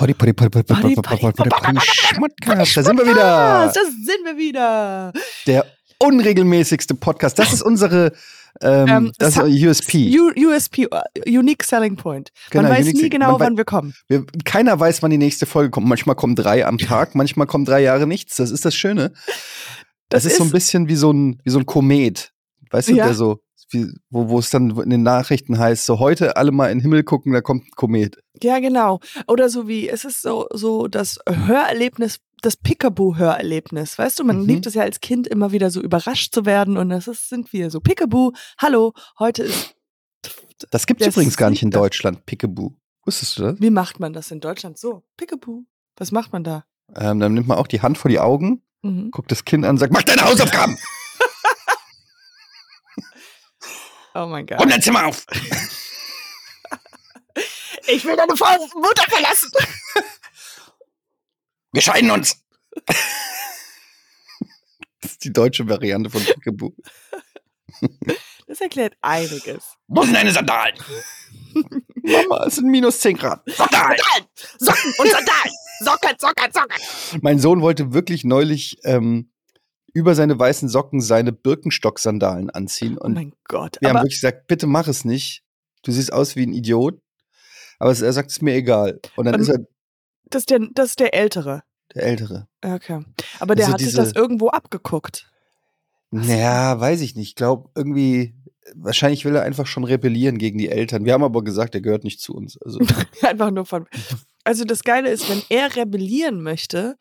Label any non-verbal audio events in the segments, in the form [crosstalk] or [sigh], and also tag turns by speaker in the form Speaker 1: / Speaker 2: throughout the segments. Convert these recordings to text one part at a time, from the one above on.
Speaker 1: Potty, potty, potty, potty, potty, potty, potty, potty, Schmuttkast. Da sind wir wieder.
Speaker 2: Da sind wir wieder.
Speaker 1: Der unregelmäßigste Podcast. Das ist unsere ähm, das ist USP.
Speaker 2: USP, Unique Selling Point. Man genau,
Speaker 1: weiß
Speaker 2: nie genau, wann wir kommen.
Speaker 1: Wir, keiner weiß, wann die nächste Folge kommt. Manchmal kommen drei am Tag, manchmal kommen drei Jahre nichts. Das ist das Schöne. Das,
Speaker 2: das
Speaker 1: ist, ist so ein bisschen wie so ein, wie so ein Komet. Weißt du,
Speaker 2: ja.
Speaker 1: der so wie, wo, wo es dann in den Nachrichten heißt, so heute alle mal in den Himmel gucken, da kommt ein Komet.
Speaker 2: Ja, genau. Oder so wie, es ist so, so das Hörerlebnis, das Pickaboo-Hörerlebnis. Weißt du, man
Speaker 1: Mhm.
Speaker 2: liebt es ja als Kind immer wieder so überrascht zu werden und das ist, sind wir so Pickaboo. Hallo, heute ist.
Speaker 1: Das gibt's
Speaker 2: Das
Speaker 1: übrigens gar nicht in. Deutschland, Pickaboo. Wusstest du das?
Speaker 2: Wie macht man das in Deutschland? So, Pickaboo. Was macht man da?
Speaker 1: Ähm, dann nimmt man auch die Hand vor die Augen,
Speaker 2: Mhm.
Speaker 1: guckt das Kind an und sagt, mach deine Hausaufgaben [laughs]
Speaker 2: Oh mein Gott.
Speaker 1: und dein Zimmer auf. [laughs]
Speaker 2: Ich will deine Frau Mutter verlassen. [laughs]
Speaker 1: Wir scheiden uns. [laughs] Das ist die deutsche Variante von Pickaboo.
Speaker 2: Das erklärt einiges.
Speaker 1: Wo sind deine Sandalen? Mama, es sind minus 10 Grad. Sandalen!
Speaker 2: Socken und Sandalen. Socken, Socken, Socken.
Speaker 1: Mein Sohn wollte wirklich neulich ähm, über seine weißen Socken seine Birkenstock-Sandalen anziehen.
Speaker 2: Oh
Speaker 1: Und
Speaker 2: mein Gott.
Speaker 1: wir haben wirklich gesagt, bitte mach es nicht. Du siehst aus wie ein Idiot. Aber er sagt, es ist mir egal. Und dann
Speaker 2: Ähm,
Speaker 1: ist er
Speaker 2: das ist der, das ist der Ältere.
Speaker 1: der Ältere.
Speaker 2: Okay. Aber der
Speaker 1: Also
Speaker 2: hat sich
Speaker 1: diese-
Speaker 2: das irgendwo abgeguckt.
Speaker 1: Naja, weiß ich nicht. Ich glaube, irgendwie, wahrscheinlich will er einfach schon rebellieren gegen die Eltern. Wir haben aber gesagt, er gehört nicht zu uns. Also, [laughs]
Speaker 2: Einfach nur von. Also das Geile ist, wenn er rebellieren möchte,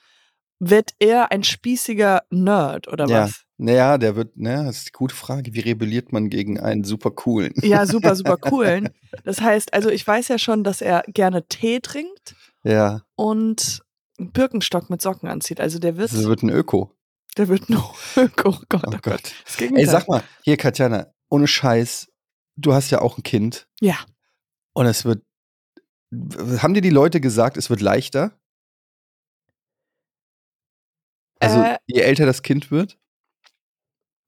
Speaker 2: wird er ein spießiger Nerd oder
Speaker 1: ja.
Speaker 2: was?
Speaker 1: Naja, der wird, naja, das ist eine gute Frage. Wie rebelliert man gegen einen super coolen?
Speaker 2: Ja, super, super [laughs] coolen. Das heißt, also ich weiß ja schon, dass er gerne Tee trinkt
Speaker 1: Ja,
Speaker 2: und einen Birkenstock mit Socken anzieht. Also der wird,
Speaker 1: das wird ein Öko.
Speaker 2: der wird nur. [laughs] Oh Gott, oh
Speaker 1: Oh
Speaker 2: Gott.
Speaker 1: Gott. Ey, sag mal, hier, Katjana, ohne Scheiß, du hast ja auch ein Kind.
Speaker 2: Ja.
Speaker 1: Und es wird, haben dir die Leute gesagt, es wird leichter? Also,
Speaker 2: Äh.
Speaker 1: je älter das Kind wird?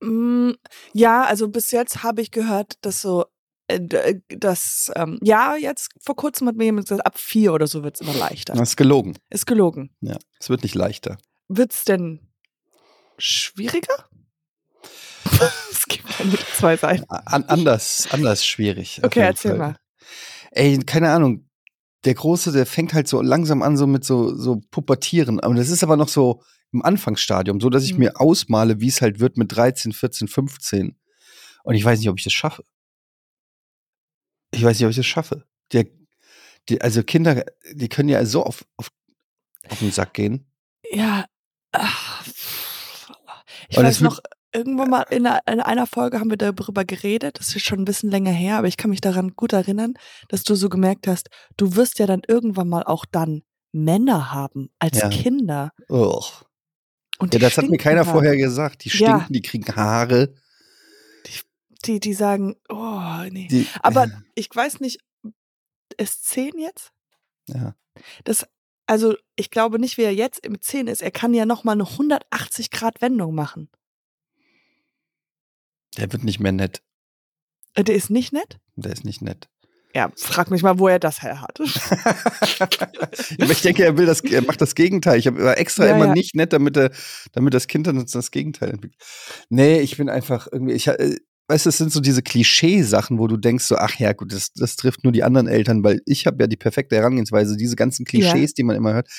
Speaker 2: Mm, Ja, also bis jetzt habe ich gehört, dass so, äh, äh, dass, ähm, ja, jetzt vor kurzem hat mir jemand gesagt, ab vier oder so wird es immer leichter.
Speaker 1: Das ist gelogen.
Speaker 2: Ist gelogen.
Speaker 1: Ja, es wird nicht leichter.
Speaker 2: Wird es denn schwieriger? [laughs] es gibt ja nur zwei Seiten.
Speaker 1: An, anders, anders schwierig.
Speaker 2: Okay, erzähl
Speaker 1: Fall.
Speaker 2: mal.
Speaker 1: Ey, keine Ahnung. Der Große, der fängt halt so langsam an, so mit so, so Pubertieren. Aber das ist aber noch so im Anfangsstadium, so dass ich
Speaker 2: Mhm.
Speaker 1: mir ausmale, wie es halt wird mit 13, 14, 15. Und ich weiß nicht, ob ich das schaffe. Ich weiß nicht, ob ich das schaffe. Der, die, also Kinder, die können ja so auf, auf, auf den Sack gehen.
Speaker 2: Ja. ach, Ich
Speaker 1: Und
Speaker 2: weiß noch, irgendwann mal in einer, in einer Folge haben wir darüber geredet, das ist schon ein bisschen länger her, aber ich kann mich daran gut erinnern, dass du so gemerkt hast, du wirst ja dann irgendwann mal auch dann Männer haben als
Speaker 1: Ja.
Speaker 2: Kinder.
Speaker 1: Ugh.
Speaker 2: Und
Speaker 1: Ja,
Speaker 2: die
Speaker 1: das hat mir keiner
Speaker 2: dann.
Speaker 1: vorher gesagt. Die
Speaker 2: Ja.
Speaker 1: stinken, die kriegen Haare.
Speaker 2: Die, die sagen, oh, nee.
Speaker 1: Die,
Speaker 2: Aber [laughs] ich weiß nicht, ist 10 jetzt?
Speaker 1: ja.
Speaker 2: Das, also ich glaube nicht, wie er jetzt im 10 ist. Er kann ja nochmal eine 180 Grad Wendung machen.
Speaker 1: Der wird nicht mehr nett.
Speaker 2: Äh, Der ist nicht nett?
Speaker 1: Der ist nicht nett.
Speaker 2: Ja, frag mich mal, wo er das her hat. [laughs]
Speaker 1: Aber ich denke, er will das, er macht das Gegenteil. Ich habe extra
Speaker 2: Ja,
Speaker 1: immer
Speaker 2: ja.
Speaker 1: nicht nett, damit er, damit das Kind dann das Gegenteil entwickelt. Nee, ich bin einfach irgendwie, ich, äh, weißt du, es sind so diese Klischee-Sachen, wo du denkst so, ach ja, gut, das, das trifft nur die anderen Eltern, weil ich habe ja die perfekte Herangehensweise. Diese ganzen Klischees, die man immer hört,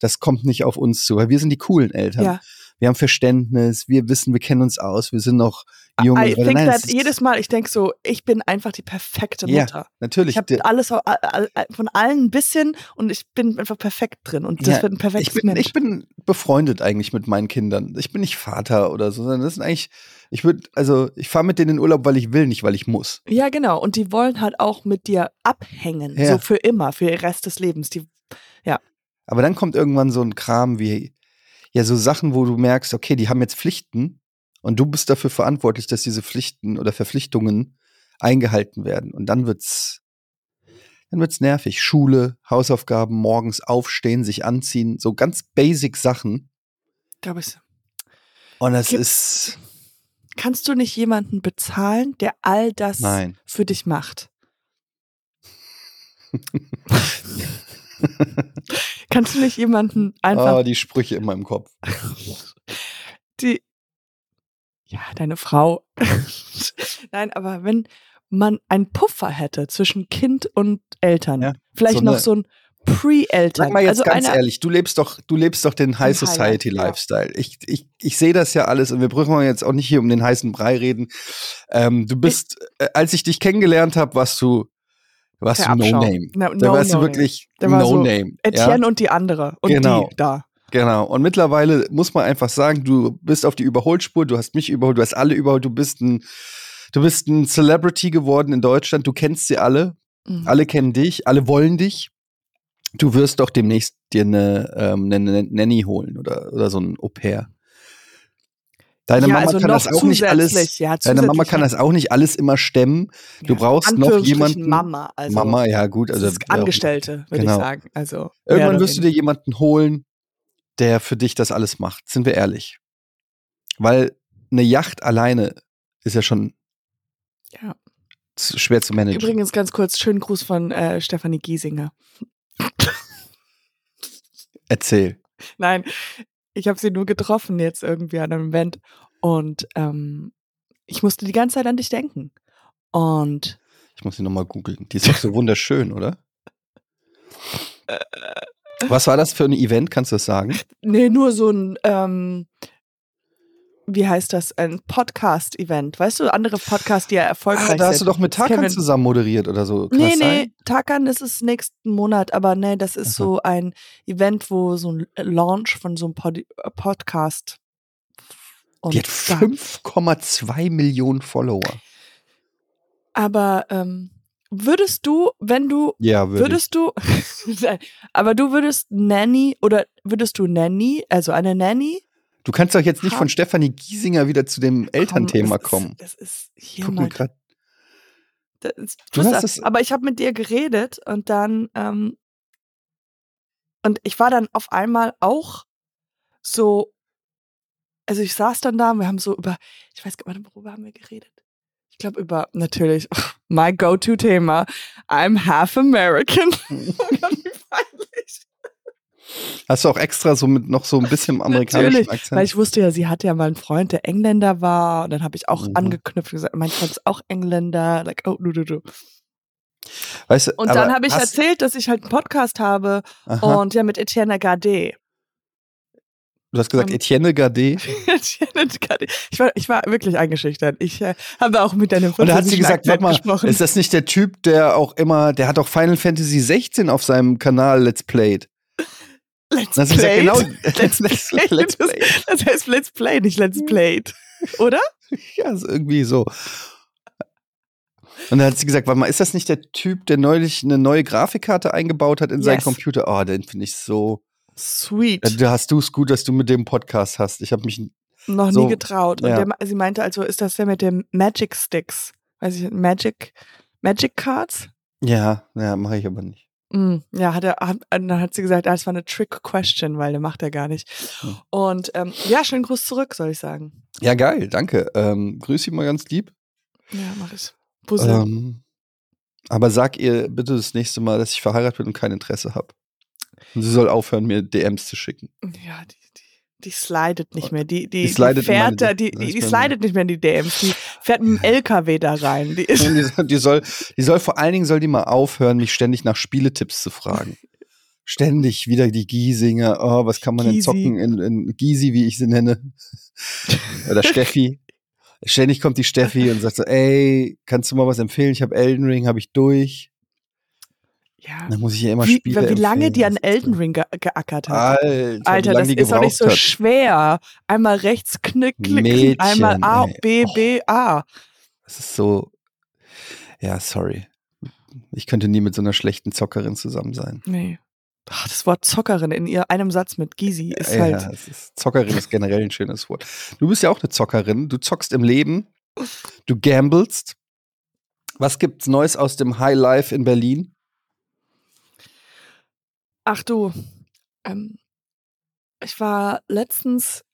Speaker 1: das kommt nicht auf uns zu, weil wir sind die coolen Eltern.
Speaker 2: ja.
Speaker 1: Wir haben Verständnis, wir wissen, wir kennen uns aus, wir sind noch jung.
Speaker 2: I
Speaker 1: und
Speaker 2: think
Speaker 1: Nein,
Speaker 2: that
Speaker 1: es ist-
Speaker 2: jedes Mal, ich denke so, ich bin einfach die perfekte
Speaker 1: Ja,
Speaker 2: Mutter.
Speaker 1: Natürlich.
Speaker 2: Ich habe alles von allen ein bisschen und ich bin einfach perfekt drin und das
Speaker 1: Ja,
Speaker 2: wird ein perfektes
Speaker 1: ich bin,
Speaker 2: Mensch.
Speaker 1: ich bin befreundet eigentlich mit meinen Kindern. Ich bin nicht Vater oder so, sondern das sind eigentlich, ich würde, also ich fahre mit denen in Urlaub, weil ich will, nicht weil ich muss.
Speaker 2: ja, genau. Und die wollen halt auch mit dir abhängen,
Speaker 1: Ja.
Speaker 2: so für immer, für den Rest des Lebens. Die,
Speaker 1: Aber dann kommt irgendwann so ein Kram wie, ja, so Sachen, wo du merkst, okay, die haben jetzt Pflichten und du bist dafür verantwortlich, dass diese Pflichten oder Verpflichtungen eingehalten werden. Und dann wird's, dann wird's nervig. Schule, Hausaufgaben, morgens aufstehen, sich anziehen, so ganz basic Sachen.
Speaker 2: glaube ich,
Speaker 1: Und das
Speaker 2: Gibt-
Speaker 1: ist,
Speaker 2: kannst du nicht jemanden bezahlen, der all das
Speaker 1: nein.
Speaker 2: für dich macht? [laughs] [laughs] Kannst du nicht jemanden einfach.
Speaker 1: Oh, die Sprüche in meinem Kopf. [laughs]
Speaker 2: die. Ja, deine Frau. [laughs] Nein, aber wenn man einen Puffer hätte zwischen Kind und Eltern,
Speaker 1: Ja,
Speaker 2: vielleicht
Speaker 1: so
Speaker 2: noch so ein Pre-Eltern.
Speaker 1: Sag mal jetzt
Speaker 2: also
Speaker 1: ganz ehrlich, du lebst doch, du lebst doch den High
Speaker 2: Highlight,
Speaker 1: Society
Speaker 2: ja.
Speaker 1: Lifestyle. Ich, ich, ich sehe das ja alles und wir brauchen jetzt auch nicht hier um den heißen Brei reden. Ähm, du bist, äh, als ich dich kennengelernt habe, warst du, warst du No. Name.
Speaker 2: No-
Speaker 1: da
Speaker 2: no
Speaker 1: warst du
Speaker 2: Name.
Speaker 1: wirklich
Speaker 2: war
Speaker 1: No
Speaker 2: so
Speaker 1: Name. Ja?
Speaker 2: Etienne und die andere. Und
Speaker 1: Genau.
Speaker 2: die da.
Speaker 1: Genau. Und mittlerweile muss man einfach sagen, du bist auf die Überholspur, du hast mich überholt, du hast alle überholt, du bist ein, du bist ein Celebrity geworden in Deutschland, du kennst sie alle,
Speaker 2: Mhm.
Speaker 1: alle kennen dich, alle wollen dich. Du wirst doch demnächst dir eine, ähm, eine Nanny holen oder, oder so ein Au pair. Deine
Speaker 2: ja,
Speaker 1: Mama
Speaker 2: also
Speaker 1: kann das auch nicht alles.
Speaker 2: Ja,
Speaker 1: Deine Mama kann das auch nicht alles immer stemmen. Du
Speaker 2: Ja,
Speaker 1: brauchst noch jemanden.
Speaker 2: Mama, also
Speaker 1: Mama, ja gut, also
Speaker 2: Angestellte, würde
Speaker 1: genau.
Speaker 2: ich sagen. Also
Speaker 1: Irgendwann wirst du dir jemanden holen, der für dich das alles macht. Sind wir ehrlich. Weil eine Yacht alleine ist ja schon
Speaker 2: Ja.
Speaker 1: schwer zu managen.
Speaker 2: Übrigens ganz kurz, schönen Gruß von äh, Stefanie Giesinger.
Speaker 1: Erzähl.
Speaker 2: Nein, ich habe sie nur getroffen jetzt irgendwie an einem Event und ähm, ich musste die ganze Zeit an dich denken. Und
Speaker 1: Ich muss sie nochmal googeln. Die ist doch so wunderschön, oder? [laughs] Was war das für ein Event? Kannst du das sagen?
Speaker 2: nee, nur so ein, ähm, wie heißt das, ein Podcast-Event. Weißt du, andere Podcasts, die ja erfolgreich
Speaker 1: Ah,
Speaker 2: sind.
Speaker 1: da hast du doch mit
Speaker 2: wir-
Speaker 1: zusammen moderiert oder so. Kann
Speaker 2: Nee, nee? Takan, ist nächsten Monat, aber nee, das ist
Speaker 1: Ach so.
Speaker 2: ein Event, wo so ein Launch von so einem Pod äh, Podcast. Und
Speaker 1: Die hat
Speaker 2: da-
Speaker 1: 5,2 Millionen Follower.
Speaker 2: aber ähm, würdest du, wenn du,
Speaker 1: Ja, würde ich.
Speaker 2: würdest du, [laughs] Nein, aber du würdest Nanny oder würdest du Nanny, also eine Nanny?
Speaker 1: Du kannst doch jetzt nicht von Stefanie Giesinger wieder zu dem Elternthema
Speaker 2: Komm,
Speaker 1: kommen.
Speaker 2: Es ist, hier
Speaker 1: Guck
Speaker 2: mal
Speaker 1: grad.
Speaker 2: Das
Speaker 1: Du hast es-
Speaker 2: aber ich habe mit dir geredet und dann ähm, und ich war dann auf einmal auch so, also ich saß dann da und wir haben so über, ich weiß gar nicht, worüber haben wir geredet? Ich glaube über natürlich [laughs] my go-to-Thema. I'm half American. [laughs] [laughs] oh Gott, wie peinlich.
Speaker 1: Hast du auch extra so mit noch so ein bisschen [laughs] amerikanischen
Speaker 2: Natürlich,
Speaker 1: Akzent?
Speaker 2: Weil ich wusste ja, sie hatte ja mal einen Freund, der Engländer war. Und dann habe ich auch
Speaker 1: Mhm.
Speaker 2: angeknüpft und gesagt, mein Freund ist auch Engländer. Like, oh, du, du, du.
Speaker 1: weißt du,
Speaker 2: Und dann habe ich erzählt, dass ich halt einen Podcast habe
Speaker 1: Aha,
Speaker 2: und ja mit Etienne Gardet.
Speaker 1: du hast gesagt,
Speaker 2: ähm,
Speaker 1: Etienne Gardet. [laughs]
Speaker 2: Etienne Gardet. Ich war, ich war wirklich eingeschüchtert. Ich äh, habe auch mit deinem
Speaker 1: Und da hat sie gesagt, warte mal,
Speaker 2: gesprochen.
Speaker 1: ist das nicht der Typ, der auch immer, der hat auch Final Fantasy 16 auf seinem Kanal Let's Played.
Speaker 2: Let's
Speaker 1: Dann hat sie gesagt,
Speaker 2: Play.
Speaker 1: genau, [laughs] [laughs]
Speaker 2: Let's Play.
Speaker 1: Let's Play.
Speaker 2: Das heißt Let's Play, nicht Let's Played. Oder?
Speaker 1: Ja, ist irgendwie so. Und dann hat sie gesagt, warte mal, ist das nicht der Typ, der neulich eine neue Grafikkarte eingebaut hat in seinen
Speaker 2: Yes.
Speaker 1: Computer? Oh, den finde ich so.
Speaker 2: Sweet.
Speaker 1: Da hast du es gut, dass du mit dem Podcast hast. Ich habe mich.
Speaker 2: Noch
Speaker 1: so,
Speaker 2: nie getraut. Und
Speaker 1: ja.
Speaker 2: der, ma- sie meinte also, ist das der mit den Magic Sticks? Weiß ich, Magic, Magic Cards?
Speaker 1: Ja, ja, mache ich aber nicht.
Speaker 2: Mm, ja, hat er, hat, dann hat sie gesagt, ah, das war eine Trick Question, weil der macht er gar nicht. Und ähm, ja, schönen Gruß zurück, soll ich sagen.
Speaker 1: Ja, geil, danke. Ähm, grüß ihn mal ganz lieb.
Speaker 2: Ja, mach ich. Puzzle.
Speaker 1: Ähm, aber sag ihr bitte das nächste Mal, dass ich verheiratet bin und kein Interesse habe. Und sie soll aufhören, mir DMs zu schicken.
Speaker 2: Ja, die, die, die slidet nicht mehr. Die, die,
Speaker 1: Die meine
Speaker 2: fährt da, die, die, die slidet nicht mehr in die DMs. Die fährt mit dem LKW da rein. Die [laughs] ist, [laughs]
Speaker 1: die, soll- die, soll, die vor allen Dingen soll die mal aufhören, mich ständig nach Spieletipps zu fragen. Ständig wieder die Giesinger, oh, was kann man denn
Speaker 2: Gysi.
Speaker 1: zocken in, in Gysi, wie ich sie nenne. Oder Steffi. Ständig kommt die Steffi und sagt so, ey, kannst du mal was empfehlen? Ich habe Elden Ring, habe ich durch.
Speaker 2: Ja.
Speaker 1: Dann muss ich ihr immer
Speaker 2: Wie,
Speaker 1: Spiele
Speaker 2: wie lange die an Elden Ring ge geackert hat.
Speaker 1: Alter,
Speaker 2: Alter, das ist doch nicht so
Speaker 1: hat.
Speaker 2: schwer. Einmal rechts knick, klick,
Speaker 1: Mädchen,
Speaker 2: einmal A,
Speaker 1: ey.
Speaker 2: B. B, A.
Speaker 1: Das ist so. Ja, sorry. Ich könnte nie mit so einer schlechten Zockerin zusammen sein.
Speaker 2: Nee. Ach, das Wort Zockerin in ihr einem Satz mit Gysi ist
Speaker 1: ja,
Speaker 2: halt.
Speaker 1: es ist, Zockerin ist generell ein schönes Wort. Du bist ja auch eine Zockerin. Du zockst im Leben. Du gamblest. Was gibt's Neues aus dem High Life in Berlin?
Speaker 2: Ach du, ähm, ich war letztens,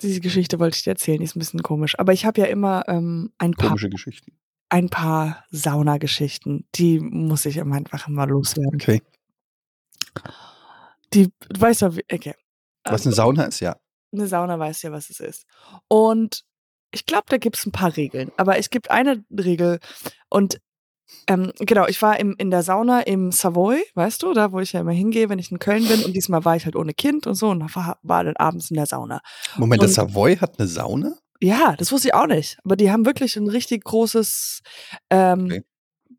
Speaker 2: diese Geschichte wollte ich dir erzählen, die ist ein bisschen komisch, aber ich habe ja immer ähm, ein paar,
Speaker 1: Komische Geschichten.
Speaker 2: ein paar Saunageschichten, die muss ich immer einfach mal loswerden.
Speaker 1: Okay.
Speaker 2: die, du weißt wie- okay.
Speaker 1: Was eine Sauna ist, ja.
Speaker 2: eine Sauna weiß ja, was es ist. Und ich glaube, da gibt es ein paar Regeln. Aber es gibt eine Regel und ähm, genau, ich war im, in der Sauna im Savoy, weißt du, da wo ich ja immer hingehe, wenn ich in Köln bin. Und diesmal war ich halt ohne Kind und so und war, war dann abends in der Sauna.
Speaker 1: Moment, das
Speaker 2: Und-
Speaker 1: Savoy hat eine Sauna?
Speaker 2: Ja, das wusste ich auch nicht. Aber die haben wirklich ein richtig großes ähm,
Speaker 1: Okay.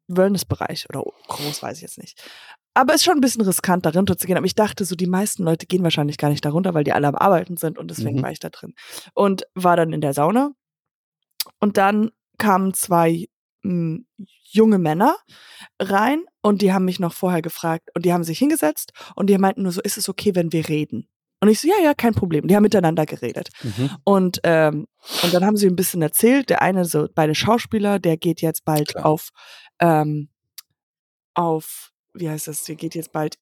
Speaker 2: Wellnessbereich oder groß, weiß ich jetzt nicht. Aber ist schon ein bisschen riskant, da runter zu gehen. Aber ich dachte so, die meisten Leute gehen wahrscheinlich gar nicht darunter, weil die alle am Arbeiten sind und deswegen
Speaker 1: Mhm.
Speaker 2: war ich da drin. Und war dann in der Sauna. Und dann kamen zwei mh, junge Männer rein und die haben mich noch vorher gefragt und die haben sich hingesetzt und die meinten nur so, ist es okay, wenn wir reden? Und ich so, ja, ja, kein Problem. Die haben miteinander geredet.
Speaker 1: Mhm.
Speaker 2: Und, ähm, und dann haben sie ein bisschen erzählt. Der eine, so beide Schauspieler, der geht jetzt bald
Speaker 1: Klar.
Speaker 2: auf, ähm, auf, wie heißt das, der geht jetzt bald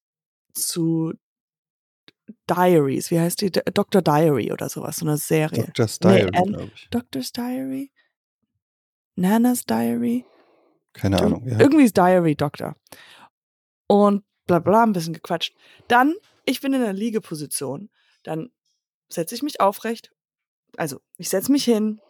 Speaker 2: zu Diaries. Wie heißt die? Dr. Diary oder sowas, so eine Serie.
Speaker 1: Dr. Style,
Speaker 2: Nee,
Speaker 1: glaube ich.
Speaker 2: Doctor's Diary? Nana's Diary?
Speaker 1: Keine Ahnung. Ja.
Speaker 2: Irgendwie ist Diary Doctor. Und bla bla, ein bisschen gequatscht. Dann, ich bin in der Liegeposition. Dann setze ich mich aufrecht. Also, ich setze mich hin,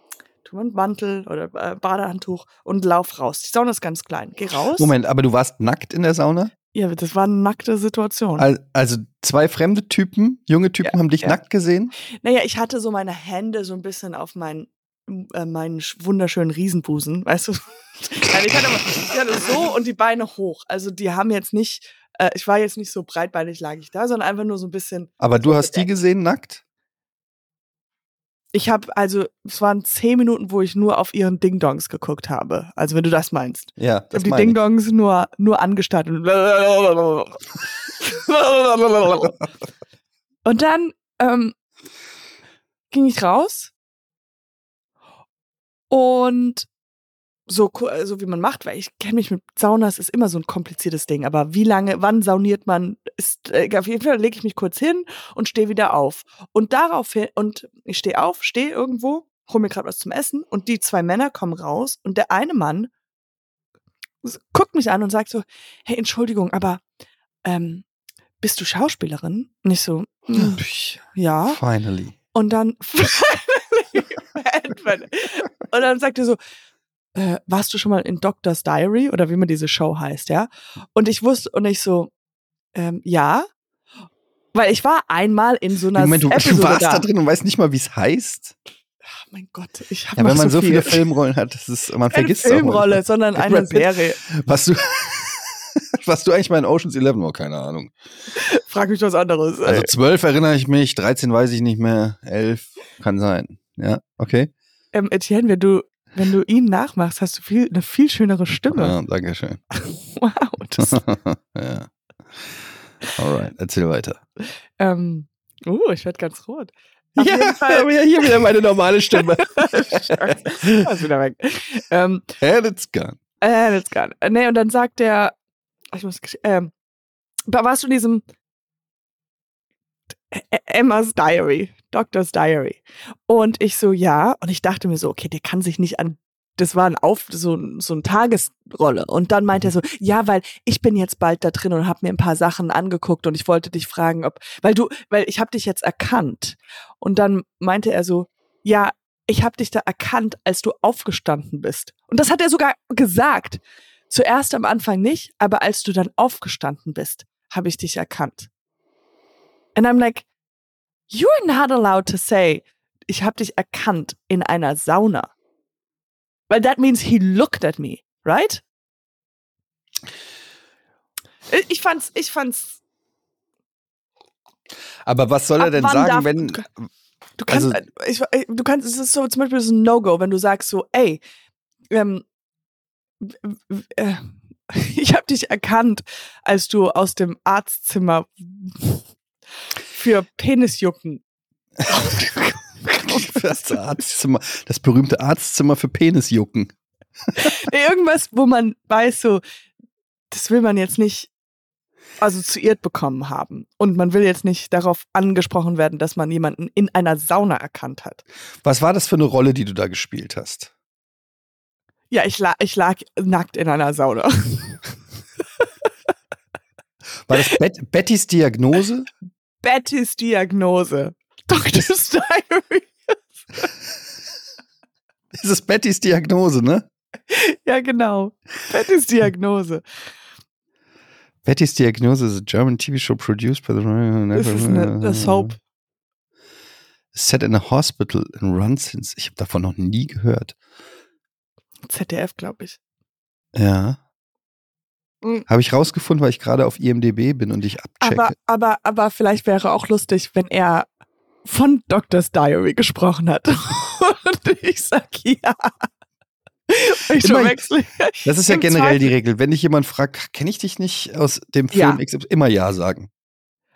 Speaker 2: tue meinen Mantel oder äh, Badehandtuch und lauf raus. Die Sauna ist ganz klein. Geh raus.
Speaker 1: Moment, aber du warst nackt in der Sauna?
Speaker 2: Ja, das war eine nackte Situation.
Speaker 1: Al- Also zwei fremde Typen, junge Typen haben dich
Speaker 2: ja.
Speaker 1: nackt gesehen?
Speaker 2: Naja, ich hatte so meine Hände so ein bisschen auf meinen, äh, meinen sch- wunderschönen Riesenbusen, weißt du? [laughs] Nein, ich hatte, aber- ich hatte so und die Beine hoch. Also die haben jetzt nicht, äh, ich war jetzt nicht so breitbeinig lag ich da, sondern einfach nur so ein bisschen.
Speaker 1: Aber du hast die gesehen nackt?
Speaker 2: Ich habe, also es waren zehn Minuten, wo ich nur auf ihren Ding-Dongs geguckt habe. Also wenn du das meinst.
Speaker 1: Ja,
Speaker 2: Ich
Speaker 1: das
Speaker 2: habe die
Speaker 1: ich.
Speaker 2: Ding-Dongs nur, nur angestarrt. Und, [laughs] und dann ähm, ging ich raus und so, ku- so wie man macht, weil ich kenne mich mit Saunas, ist immer so ein kompliziertes Ding. Aber wie lange, wann sauniert man? Ist, äh, auf jeden Fall lege ich mich kurz hin und stehe wieder auf. Und daraufhin, und ich stehe auf, stehe irgendwo, hol mir gerade was zum Essen und die zwei Männer kommen raus und der eine Mann guckt mich an und sagt so, hey, Entschuldigung, aber ähm, bist du Schauspielerin? Und ich so, "Mm, ja.
Speaker 1: Finally.
Speaker 2: Und dann [laughs] und dann sagt er so, äh, warst du schon mal in Doctor's Diary oder wie man diese Show heißt, ja? Und ich wusste und ich so, ähm, ja, weil ich war einmal in so einer
Speaker 1: Moment, du, du warst da
Speaker 2: da.
Speaker 1: drin und weißt nicht mal, wie es heißt?
Speaker 2: Ach, mein Gott, ich habe
Speaker 1: Ja, wenn man so viele Filmrollen hat, das ist, man
Speaker 2: keine
Speaker 1: vergisst es auch
Speaker 2: Filmrolle,
Speaker 1: manchmal.
Speaker 2: sondern eine. Serie.
Speaker 1: Was du, [laughs] was du eigentlich mal in Ocean's Eleven, oh, keine Ahnung.
Speaker 2: Frag mich was anderes.
Speaker 1: Also
Speaker 2: ey.
Speaker 1: zwölf erinnere ich mich, 13 weiß ich nicht mehr, elf kann sein. Ja, okay.
Speaker 2: ähm, Etienne, wenn du wenn du ihn nachmachst, hast du viel eine viel schönere Stimme.
Speaker 1: Ja, danke schön. [laughs]
Speaker 2: Wow. Das, [laughs]
Speaker 1: ja. Alright, erzähl weiter.
Speaker 2: ähm, uh, ich werde ganz rot. [laughs] Auf
Speaker 1: ja,
Speaker 2: jeden Fall.
Speaker 1: ja, hier wieder meine normale Stimme.
Speaker 2: Scheiße. wieder weg. Ähm,
Speaker 1: And it's gone.
Speaker 2: Äh, that's gone. Äh, Nee, und dann sagt der, ich muss, ähm, warst du in diesem Emma's Diary, Doctor's Diary. Und ich so, ja. Und ich dachte mir so, okay, der kann sich nicht an, das war ein Auf, so, so eine Tagesrolle. Und dann meinte er so, ja, weil ich bin jetzt bald da drin und habe mir ein paar Sachen angeguckt und ich wollte dich fragen, ob, weil du, weil ich habe dich jetzt erkannt. Und dann meinte er so, ja, ich habe dich da erkannt, als du aufgestanden bist. Und das hat er sogar gesagt. Zuerst am Anfang nicht, aber als du dann aufgestanden bist, habe ich dich erkannt. And I'm like, you're not allowed to say, ich habe dich erkannt in einer Sauna. Weil that means he looked at me, right? Ich- fand's, ich fand's.
Speaker 1: Aber was soll er denn sagen,
Speaker 2: darf-
Speaker 1: wenn.
Speaker 2: Du kannst,
Speaker 1: Also-
Speaker 2: ich, äh, du kannst, es ist so zum Beispiel so ein No-Go, wenn du sagst so, ey, ähm, äh, [laughs] ich habe dich erkannt, als du aus dem Arztzimmer für Penisjucken. [laughs]
Speaker 1: Das Arztzimmer, das berühmte Arztzimmer für Penisjucken.
Speaker 2: Irgendwas, wo man weiß, so, das will man jetzt nicht assoziiert bekommen haben. Und man will jetzt nicht darauf angesprochen werden, dass man jemanden in einer Sauna erkannt hat.
Speaker 1: Was war das für eine Rolle, die du da gespielt hast?
Speaker 2: Ja, ich, la ich lag nackt in einer Sauna.
Speaker 1: War das Bet Bettys Diagnose? [laughs]
Speaker 2: Bettys Diagnose. Doctor's Diary.
Speaker 1: Das ist Bettys Diagnose, ne?
Speaker 2: Ja, genau. Bettys Diagnose.
Speaker 1: Betty's Diagnose is a German TV show produced by the.
Speaker 2: Das ist eine, eine Soap.
Speaker 1: Set in a hospital in run since. Ich habe davon noch nie gehört.
Speaker 2: ZDF, glaube ich.
Speaker 1: Ja.
Speaker 2: Mhm.
Speaker 1: Habe ich rausgefunden, weil ich gerade auf IMDb bin und ich abchecke.
Speaker 2: Aber, aber, aber vielleicht wäre auch lustig, wenn er von Doctor's Diary gesprochen hat. [laughs] Und ich sag ja. Ich
Speaker 1: Immer-
Speaker 2: verwechsel.
Speaker 1: das ist ja generell die
Speaker 2: Zweifel-
Speaker 1: Regel. Wenn dich jemand fragt, kenne ich dich nicht aus dem
Speaker 2: Ja.
Speaker 1: Film XY, immer Ja sagen.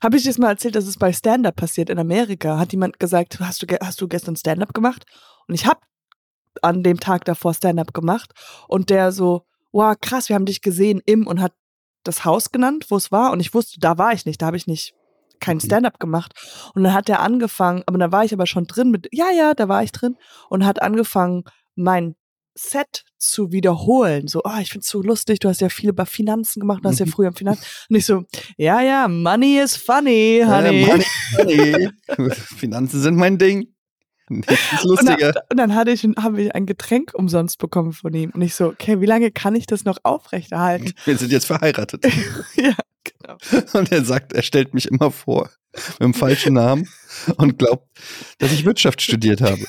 Speaker 2: Habe ich dir mal erzählt, dass es bei Stand-Up passiert in Amerika? Hat jemand gesagt, hast du, hast du gestern Stand-Up gemacht? Und ich habe an dem Tag davor Stand-Up gemacht. Und der so, wow, krass, wir haben dich gesehen im und hat das Haus genannt, wo es war. Und ich wusste, da war ich nicht, da habe ich nicht kein
Speaker 1: Mhm.
Speaker 2: Stand-up gemacht. Und dann hat er angefangen, aber da war ich aber schon drin mit, ja, ja, da war ich drin und hat angefangen, mein Set zu wiederholen. So, ah, ich find's so lustig, du hast ja viel über Finanzen gemacht, du hast ja
Speaker 1: Mhm.
Speaker 2: früher im Finanz. Und ich so, ja, ja, money is funny, honey.
Speaker 1: Äh, money, money. [laughs] Finanzen sind mein Ding. [laughs] Nichts ist
Speaker 2: und,
Speaker 1: lustiger.
Speaker 2: dann, und dann hatte ich, habe ich ein Getränk umsonst bekommen von ihm. Und ich so, okay, wie lange kann ich das noch aufrechterhalten?
Speaker 1: Wir sind jetzt verheiratet. [laughs]
Speaker 2: ja, genau. [laughs]
Speaker 1: Und er sagt, er stellt mich immer vor mit dem falschen Namen und glaubt, dass ich Wirtschaft studiert habe.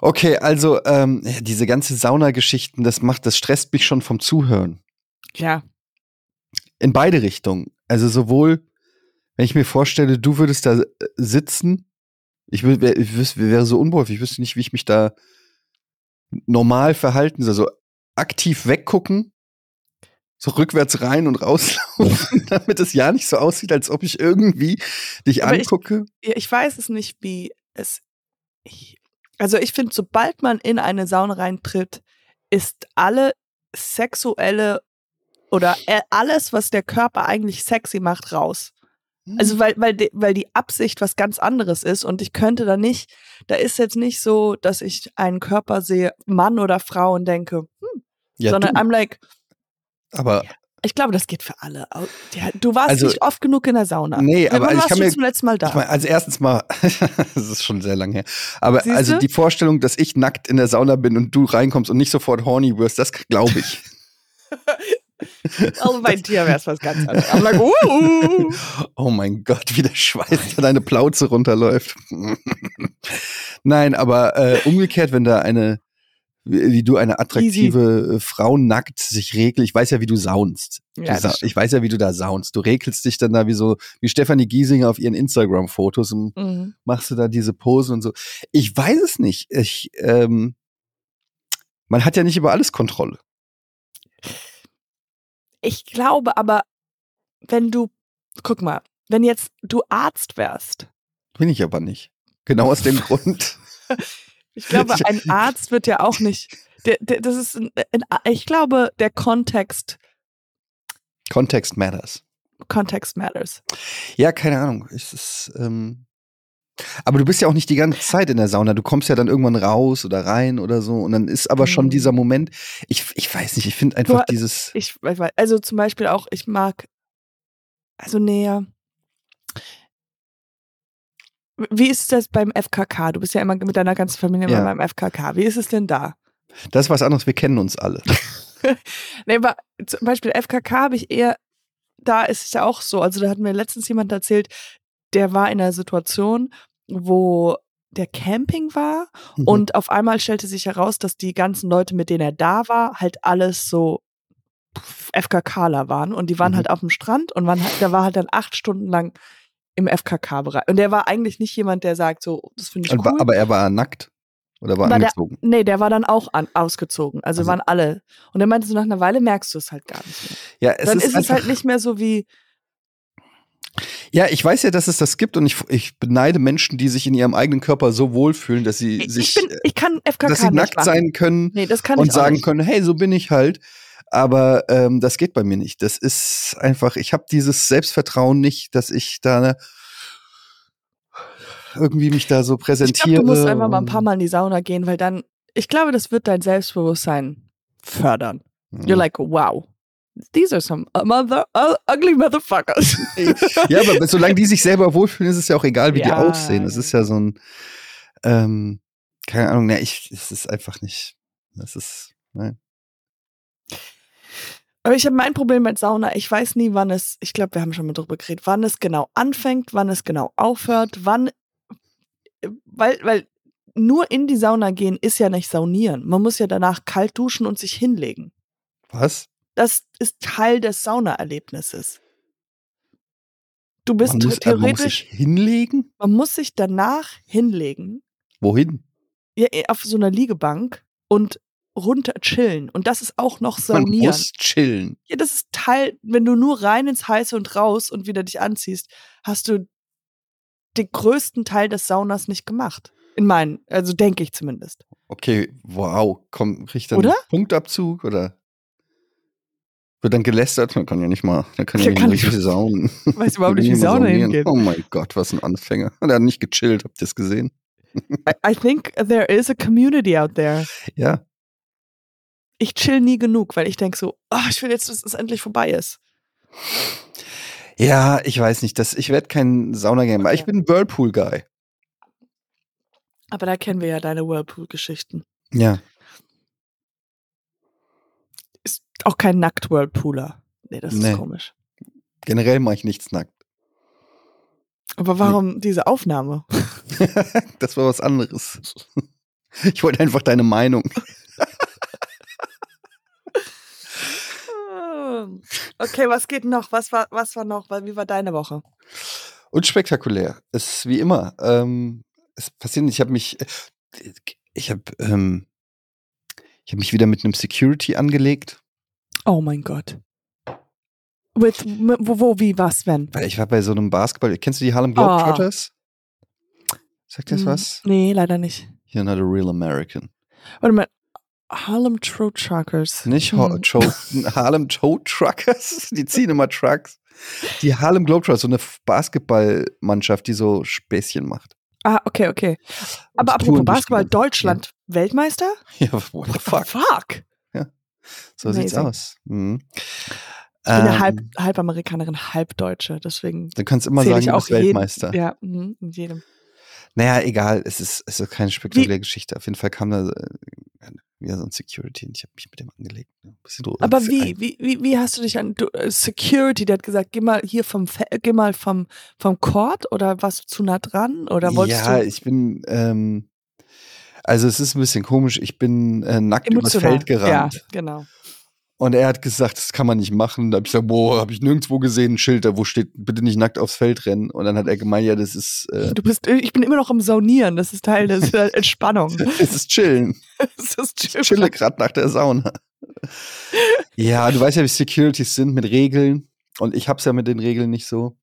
Speaker 1: Okay, also ähm, diese ganze Saunageschichten, das macht, das stresst mich schon vom Zuhören.
Speaker 2: Ja,
Speaker 1: In beide Richtungen. Also sowohl, wenn ich mir vorstelle, du würdest da äh, sitzen, ich, wär, ich wüs- wäre so unbeholfen, ich wüsste nicht, wie ich mich da normal verhalten soll. Also aktiv weggucken, so rückwärts rein und rauslaufen, [laughs] damit es ja nicht so aussieht, als ob ich irgendwie dich
Speaker 2: Aber ich-
Speaker 1: angucke.
Speaker 2: Ja, ich weiß es nicht, wie es. Ich, also ich finde, sobald man in eine Sauna reintritt, ist alle sexuelle oder äh, alles, was der Körper eigentlich sexy macht, raus. Also weil, weil, die, weil die Absicht was ganz anderes ist und ich könnte da nicht, da ist jetzt nicht so, dass ich einen Körper sehe, Mann oder Frau und denke, hm,
Speaker 1: ja,
Speaker 2: sondern
Speaker 1: du,
Speaker 2: I'm like,
Speaker 1: aber
Speaker 2: ich glaube, das geht für alle. Du warst
Speaker 1: Also-
Speaker 2: nicht oft genug in der Sauna.
Speaker 1: Nee, aber also ich
Speaker 2: warst
Speaker 1: kann
Speaker 2: du
Speaker 1: mir-
Speaker 2: zum letzten Mal da?
Speaker 1: Ich meine, also erstens mal, [laughs] das ist schon sehr lange her. Aber
Speaker 2: Siehste?
Speaker 1: also die Vorstellung, dass ich nackt in der Sauna bin und du reinkommst und nicht sofort horny wirst, das glaube ich. [laughs] [laughs]
Speaker 2: Also bei dir wäre es was ganz anderes. Like, uh,
Speaker 1: oh mein Gott, wie der Schweiß da deine Plauze runterläuft. [laughs] Nein, aber äh, umgekehrt, wenn da eine, wie du eine attraktive äh, Frau nackt sich regelt, ich weiß ja, wie du saunst. Du
Speaker 2: Ja, stimmt.
Speaker 1: ich weiß ja, wie du da saunst. Du regelst dich dann da wie so, wie Stefanie Giesinger auf ihren Instagram-Fotos und
Speaker 2: Mhm.
Speaker 1: machst du da diese Posen und so. Ich weiß es nicht. Ich, ähm, man hat ja nicht über alles Kontrolle.
Speaker 2: Ich glaube aber, wenn du, guck mal, wenn jetzt du Arzt wärst,
Speaker 1: Bin ich aber nicht. Genau aus dem Grund. [laughs]
Speaker 2: ich glaube, ein [laughs] Arzt wird ja auch nicht, der, der, das ist, ein, ein, ich glaube, der Kontext,
Speaker 1: Context matters.
Speaker 2: Context matters.
Speaker 1: Ja, keine Ahnung. Es ist, ähm, aber du bist ja auch nicht die ganze Zeit in der Sauna. Du kommst ja dann irgendwann raus oder rein oder so. Und dann ist aber schon
Speaker 2: Mhm.
Speaker 1: dieser Moment. Ich, ich weiß nicht, ich finde einfach
Speaker 2: Du-
Speaker 1: dieses.
Speaker 2: Ich, ich weiß- also zum Beispiel auch, ich mag, also näher. Wie ist das beim FKK? Du bist ja immer mit deiner ganzen Familie
Speaker 1: Ja.
Speaker 2: immer beim FKK. Wie ist es denn da?
Speaker 1: Das ist was anderes, wir kennen uns alle. [laughs]
Speaker 2: Nee, aber zum Beispiel FKK habe ich eher, da ist es ja auch so. Also da hat mir letztens jemand erzählt, der war in einer Situation, wo der Camping war
Speaker 1: Mhm.
Speaker 2: und auf einmal stellte sich heraus, dass die ganzen Leute, mit denen er da war, halt alles so FKKler waren und die waren
Speaker 1: Mhm.
Speaker 2: halt auf dem Strand und halt, der war halt dann acht Stunden lang im FKK-Bereich. Und der war eigentlich nicht jemand, der sagt so, das finde ich cool.
Speaker 1: Aber er war nackt oder war
Speaker 2: War der-
Speaker 1: angezogen.
Speaker 2: Nee, der war dann auch an, ausgezogen. Also,
Speaker 1: Also-
Speaker 2: waren alle. Und er meinte so, nach einer Weile merkst du es halt gar nicht mehr.
Speaker 1: Ja, es
Speaker 2: dann
Speaker 1: ist,
Speaker 2: ist, es halt nicht mehr so wie,
Speaker 1: Ja, ich weiß ja, dass es das gibt und ich, ich beneide Menschen, die sich in ihrem eigenen Körper so wohlfühlen, dass sie
Speaker 2: ich,
Speaker 1: sich,
Speaker 2: ich, bin, ich kann FKK
Speaker 1: dass sie nackt
Speaker 2: machen.
Speaker 1: sein können
Speaker 2: Nee,
Speaker 1: und
Speaker 2: ich
Speaker 1: sagen können, hey, so bin ich halt. Aber ähm, das geht bei mir nicht. Das ist einfach, ich habe dieses Selbstvertrauen nicht, dass ich da irgendwie mich da so
Speaker 2: Ich
Speaker 1: präsentiere.
Speaker 2: glaube, du musst einfach mal ein paar Mal in die Sauna gehen, weil dann, ich glaube, das wird dein Selbstbewusstsein fördern. You're like, wow. These are some mother, uh, ugly motherfuckers.
Speaker 1: ja, aber solange die sich selber wohlfühlen, ist es ja auch egal, wie die
Speaker 2: Ja,
Speaker 1: aussehen. Es ist ja so ein, ähm, keine Ahnung, ne, ich, es ist einfach nicht, das ist, nein.
Speaker 2: Aber ich habe mein Problem mit Sauna. Ich weiß nie, wann es, ich glaube, wir haben schon mal drüber geredet, wann es genau anfängt, wann es genau aufhört, wann, weil, weil nur in die Sauna gehen ist ja nicht saunieren. Man muss ja danach kalt duschen und sich hinlegen.
Speaker 1: Was?
Speaker 2: Das ist Teil des Saunaerlebnisses. Du bist
Speaker 1: man, muss, äh, man muss
Speaker 2: theoretisch,
Speaker 1: sich hinlegen?
Speaker 2: man muss sich danach hinlegen,
Speaker 1: Wohin?
Speaker 2: ja, eh, auf so einer Liegebank und runter chillen. Und das ist auch noch
Speaker 1: Man
Speaker 2: saunieren.
Speaker 1: muss chillen.
Speaker 2: Ja, das ist Teil, wenn du nur rein ins Heiße und raus und wieder dich anziehst, hast du den größten Teil des Saunas nicht gemacht. In meinen, also denke ich zumindest.
Speaker 1: Okay, wow, komm, krieg ich dann
Speaker 2: Oder?
Speaker 1: einen Punktabzug oder wird dann gelästert? Man kann ja nicht mal, da kann ja nicht
Speaker 2: kann nicht-
Speaker 1: richtig saunen. [laughs]
Speaker 2: Weiß überhaupt nicht, wie Sauna hingeht.
Speaker 1: Oh mein Gott, was ein Anfänger. Und er hat nicht gechillt, habt ihr es gesehen?
Speaker 2: I, I think there is a community out there.
Speaker 1: Ja.
Speaker 2: Ich chill nie genug, weil ich denke so, oh, ich will jetzt, dass es endlich vorbei ist.
Speaker 1: Ja, ich weiß nicht, das, ich werde kein Saunagamer.
Speaker 2: Okay.
Speaker 1: Ich bin ein Whirlpool-Guy.
Speaker 2: Aber da kennen wir ja deine Whirlpool-Geschichten.
Speaker 1: Ja.
Speaker 2: Ist auch kein Nackt-Whirlpooler. Nee, das
Speaker 1: Nee.
Speaker 2: ist komisch.
Speaker 1: Generell mache ich nichts nackt.
Speaker 2: Aber warum diese Aufnahme? [laughs]
Speaker 1: das war was anderes. Ich wollte einfach deine Meinung. [laughs]
Speaker 2: Okay, was geht noch? Was war, was war noch? Wie war deine Woche?
Speaker 1: Unspektakulär. Ist wie immer. Ähm, es passiert nicht. Ich habe mich, ich habe, ähm, ich habe mich wieder mit einem Security angelegt,
Speaker 2: Oh mein Gott. With, wo, wo, wie, was, wenn?
Speaker 1: weil ich war bei so einem Basketball. Kennst du die Harlem Globetrotters? Sagt das
Speaker 2: Hm,
Speaker 1: was?
Speaker 2: Nee, leider nicht.
Speaker 1: You're not a real American.
Speaker 2: Warte mal. Harlem Throat Truckers.
Speaker 1: Nicht Ho
Speaker 2: Hm. [laughs]
Speaker 1: Harlem Tow Truckers, [laughs] die ziehen immer Trucks. Die Harlem Globetrotters, so eine Basketballmannschaft, die so Späßchen macht.
Speaker 2: Ah, okay, okay. Aber apropos Basketball, Deutschland Weltmeister? [laughs]
Speaker 1: Ja, what the fuck?
Speaker 2: Fuck.
Speaker 1: So sieht's
Speaker 2: Amazing.
Speaker 1: aus. Mhm.
Speaker 2: Ich bin eine
Speaker 1: Ähm,
Speaker 2: halb, halb Amerikanerin, halb Deutsche, deswegen
Speaker 1: Du kannst immer sagen,
Speaker 2: ich
Speaker 1: du
Speaker 2: auch
Speaker 1: bist Weltmeister.
Speaker 2: Ja, mhm, in jedem.
Speaker 1: Naja, egal, es ist, es ist keine spektakuläre Geschichte. Auf jeden Fall kam da äh, wieder so ein Security und ich habe mich mit dem angelegt. ne?
Speaker 2: Aber wie, wie, wie, wie hast du dich an du, äh, Security, der hat gesagt, geh mal hier vom geh mal vom, vom Court oder warst du zu nah dran? Oder wolltest
Speaker 1: ja,
Speaker 2: du
Speaker 1: ich bin, ähm, also es ist ein bisschen komisch, ich bin äh, nackt übers
Speaker 2: emotional?
Speaker 1: Feld gerannt.
Speaker 2: Ja, genau.
Speaker 1: Und er hat gesagt, das kann man nicht machen. Da habe ich gesagt, boah, habe ich nirgendwo gesehen, ein Schild, da wo steht, bitte nicht nackt aufs Feld rennen. Und dann hat er gemeint, ja, das ist, äh,
Speaker 2: Du bist, ich bin immer noch im Saunieren, das ist Teil der Entspannung. [laughs]
Speaker 1: es ist chillen. [laughs]
Speaker 2: Das ist
Speaker 1: Ich chille gerade nach der Sauna. Ja, du weißt ja, wie Securities sind mit Regeln. Und ich hab's ja mit den Regeln nicht so.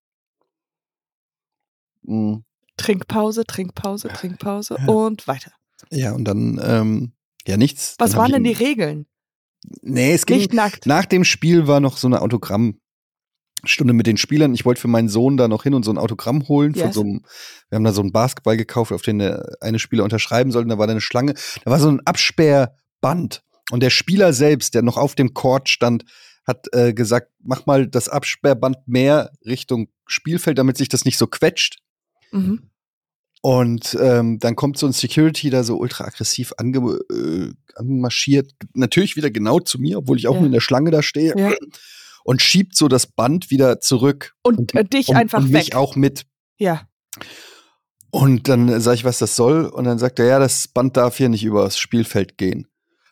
Speaker 1: Mhm.
Speaker 2: Trinkpause, Trinkpause, Trinkpause
Speaker 1: Ja.
Speaker 2: und weiter.
Speaker 1: Ja, und dann, ähm, ja, nichts.
Speaker 2: Was waren denn die Regeln?
Speaker 1: Nee, es ging,
Speaker 2: Nicht nackt.
Speaker 1: nach dem Spiel war noch so eine Autogrammstunde mit den Spielern. Ich wollte für meinen Sohn da noch hin und so ein Autogramm holen. Von
Speaker 2: Yes.
Speaker 1: so einem, wir haben da so einen Basketball gekauft, auf den der eine Spieler unterschreiben sollte. Da war da eine Schlange. Da war so ein Absperrband. Und der Spieler selbst, der noch auf dem Court stand, hat äh, gesagt, mach mal das Absperrband mehr Richtung Spielfeld, damit sich das nicht so quetscht.
Speaker 2: Mhm.
Speaker 1: Und ähm, dann kommt so ein Security da so ultra aggressiv ange äh, anmarschiert. Natürlich wieder genau zu mir, obwohl ich auch
Speaker 2: Ja.
Speaker 1: nur in der Schlange da stehe.
Speaker 2: Ja. [clears throat]
Speaker 1: Und schiebt so das Band wieder zurück.
Speaker 2: Und, äh, dich
Speaker 1: und,
Speaker 2: einfach
Speaker 1: und mich
Speaker 2: weg.
Speaker 1: auch mit.
Speaker 2: Ja.
Speaker 1: Und dann äh, sage ich, was das soll. Und dann sagt er, ja, das Band darf hier nicht übers Spielfeld gehen.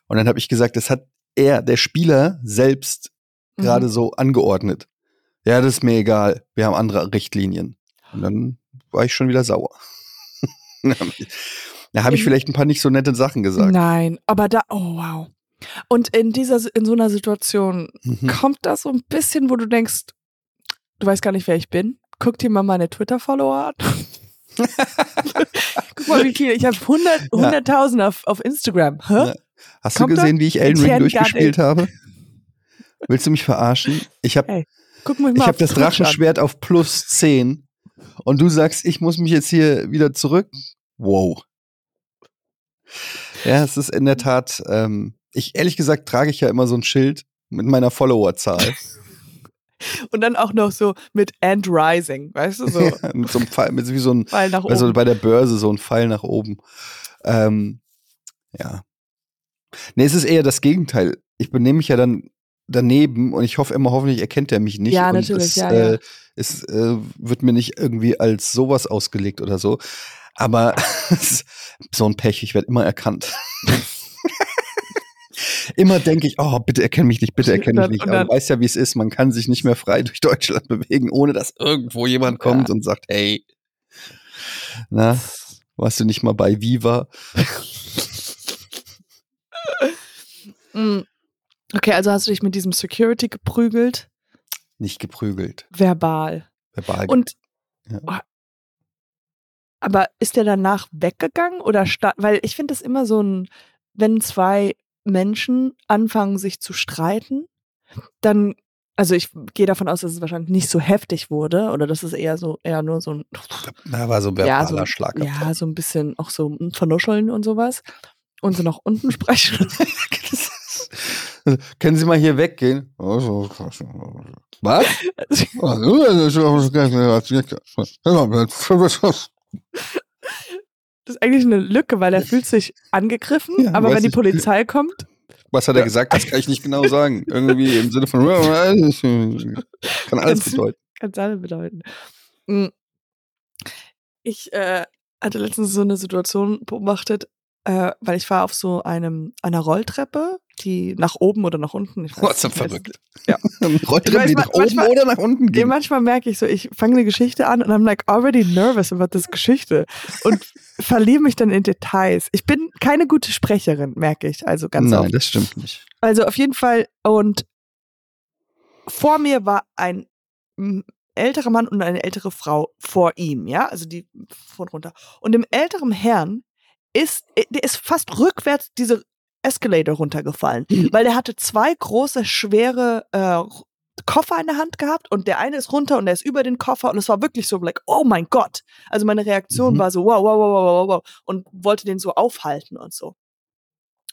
Speaker 1: Und dann habe ich gesagt, das hat er, der Spieler selbst,
Speaker 2: Mhm.
Speaker 1: gerade so angeordnet. Ja, das ist mir egal. Wir haben andere Richtlinien. Und dann war ich schon wieder sauer. [laughs] da habe ich vielleicht ein paar nicht so nette Sachen gesagt.
Speaker 2: Nein, aber da, oh wow. Und in dieser, in so einer Situation
Speaker 1: Mhm.
Speaker 2: kommt das so ein bisschen, wo du denkst, du weißt gar nicht, wer ich bin. Guck dir mal meine Twitter-Follower an. [laughs] Guck mal, wie viel. Ich habe 100 100.000 auf, auf Instagram. Hä?
Speaker 1: Ja. Hast
Speaker 2: Kommt
Speaker 1: du
Speaker 2: da?
Speaker 1: gesehen, wie ich Elden Ring durchgespielt habe? Willst du mich verarschen? Ich habe
Speaker 2: Hey,
Speaker 1: ich hab das
Speaker 2: an.
Speaker 1: Drachenschwert auf plus 10 und du sagst, ich muss mich jetzt hier wieder zurück. Wow. Ja, es ist in der Tat, ähm, ich ehrlich gesagt trage ich ja immer so ein Schild, mit meiner Followerzahl. [laughs]
Speaker 2: Und dann auch noch so mit And Rising, weißt du, so [laughs]
Speaker 1: mit so einem Pfeil, mit wie so ein, [laughs]
Speaker 2: Pfeil nach oben.
Speaker 1: also bei der Börse so ein Pfeil nach oben. Ähm, ja. Nee, es ist eher das Gegenteil. Ich benehme mich ja dann daneben und ich hoffe immer, hoffentlich erkennt er mich nicht.
Speaker 2: Ja,
Speaker 1: und
Speaker 2: natürlich,
Speaker 1: es,
Speaker 2: ja, ja.
Speaker 1: Äh, es äh, wird mir nicht irgendwie als sowas ausgelegt oder so. Aber [laughs] so ein Pech, ich werde immer erkannt. [laughs] immer denke ich, oh, bitte erkenn mich nicht, bitte erkenn mich [laughs] nicht. Aber du weißt ja, wie es ist. Man kann sich nicht mehr frei durch Deutschland bewegen, ohne dass irgendwo jemand kommt
Speaker 2: Ja.
Speaker 1: und sagt, hey, na, warst du nicht mal bei Viva?
Speaker 2: Okay, also hast du dich mit diesem Security geprügelt,
Speaker 1: Nicht geprügelt.
Speaker 2: verbal.
Speaker 1: Verbal.
Speaker 2: Und
Speaker 1: Ja.
Speaker 2: oh, aber ist der danach weggegangen oder sta weil ich finde das immer so ein wenn zwei Menschen anfangen sich zu streiten, dann also ich gehe davon aus, dass es wahrscheinlich nicht so heftig wurde oder dass es eher so eher nur so ein
Speaker 1: da war so ein
Speaker 2: ja,
Speaker 1: verbaler
Speaker 2: so,
Speaker 1: Schlag.
Speaker 2: ja, so ein bisschen auch so ein Vernuscheln und sowas und so nach unten sprechen. [laughs] [laughs] [laughs]
Speaker 1: Können Sie mal hier weggehen? Was?
Speaker 2: Das ist eigentlich eine Lücke, weil er fühlt sich angegriffen,
Speaker 1: Ja,
Speaker 2: aber wenn die
Speaker 1: ich.
Speaker 2: Polizei kommt,
Speaker 1: Was hat er gesagt? Das kann ich nicht genau sagen. Irgendwie im Sinne von kann alles bedeuten.
Speaker 2: kann es alle bedeuten. Mm. Ich äh, hatte letztens so eine Situation beobachtet, äh, weil ich war auf so einem einer Rolltreppe, die nach oben oder nach unten. Ich weiß das-
Speaker 1: verrückt.
Speaker 2: Ja. [laughs]
Speaker 1: Rolltreppe, die nach oben
Speaker 2: manchmal-
Speaker 1: oder nach unten
Speaker 2: Ja,
Speaker 1: gehen.
Speaker 2: manchmal merke ich so, ich fange eine Geschichte an und I'm like already nervous about this Geschichte und verliere mich dann in Details. Ich bin keine gute Sprecherin, merke ich, also ganz
Speaker 1: Nein,
Speaker 2: oft.
Speaker 1: das stimmt nicht.
Speaker 2: Also auf jeden Fall und vor mir war ein älterer Mann und eine ältere Frau vor ihm, ja, also die von runter. Und dem älteren Herrn ist, der ist fast rückwärts diese Escalator runtergefallen, weil der hatte zwei große, schwere äh, Koffer in der Hand gehabt und der eine ist runter und der ist über den Koffer und es war wirklich so like, oh mein Gott. Also meine Reaktion
Speaker 1: Mhm.
Speaker 2: war so, wow, wow, wow, wow, wow, wow und wollte den so aufhalten und so.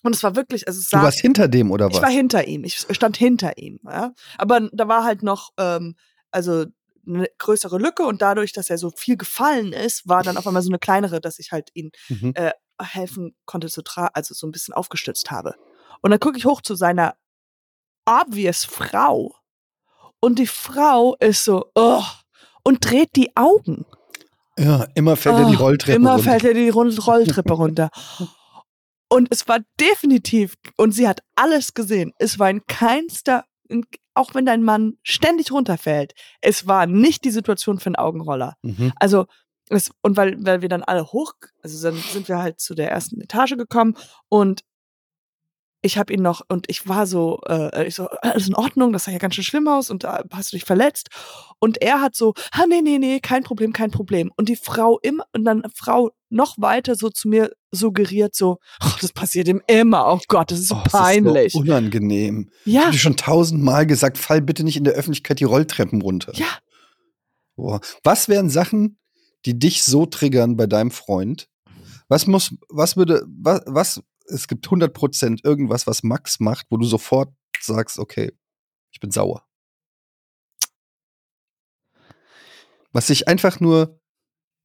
Speaker 2: Und es war wirklich, also es
Speaker 1: Du
Speaker 2: sah,
Speaker 1: warst hinter dem oder
Speaker 2: ich
Speaker 1: was?
Speaker 2: war hinter ihm, ich stand hinter ihm, ja. Aber da war halt noch, ähm, also eine größere Lücke und dadurch, dass er so viel gefallen ist, war dann auf einmal so eine kleinere, dass ich halt ihn
Speaker 1: Mhm.
Speaker 2: äh, helfen konnte zu tragen, also so ein bisschen aufgestützt habe. Und dann gucke ich hoch zu seiner obvious Frau und die Frau ist so, oh, und dreht die Augen.
Speaker 1: Ja, immer fällt er die
Speaker 2: Oh,
Speaker 1: Rolltreppe
Speaker 2: Immer
Speaker 1: runter.
Speaker 2: fällt er die Rolltreppe runter. Und es war definitiv, und sie hat alles gesehen, es war in keinster, in, auch wenn dein Mann ständig runterfällt, es war nicht die Situation für einen Augenroller.
Speaker 1: Mhm.
Speaker 2: Also, es, und weil, weil wir dann alle hoch, also dann sind wir halt zu der ersten Etage gekommen und ich habe ihn noch, und ich war so, äh, ich so, alles in Ordnung, das sah ja ganz schön schlimm aus und da hast du dich verletzt. Und er hat so, ah, nee, nee, nee, kein Problem, kein Problem. Und die Frau immer, und dann Frau noch weiter so zu mir suggeriert, so, oh, das passiert ihm immer, oh Gott, das ist so
Speaker 1: Oh,
Speaker 2: peinlich.
Speaker 1: Ist so unangenehm. Ich
Speaker 2: ja,
Speaker 1: habe dir schon tausendmal gesagt, fall bitte nicht in der Öffentlichkeit die Rolltreppen runter.
Speaker 2: ja.
Speaker 1: Boah. Was wären Sachen, die dich so triggern bei deinem Freund? Was muss, was würde, was, was es gibt 100% irgendwas, was Max macht, wo du sofort sagst, okay, ich bin sauer. Was dich einfach nur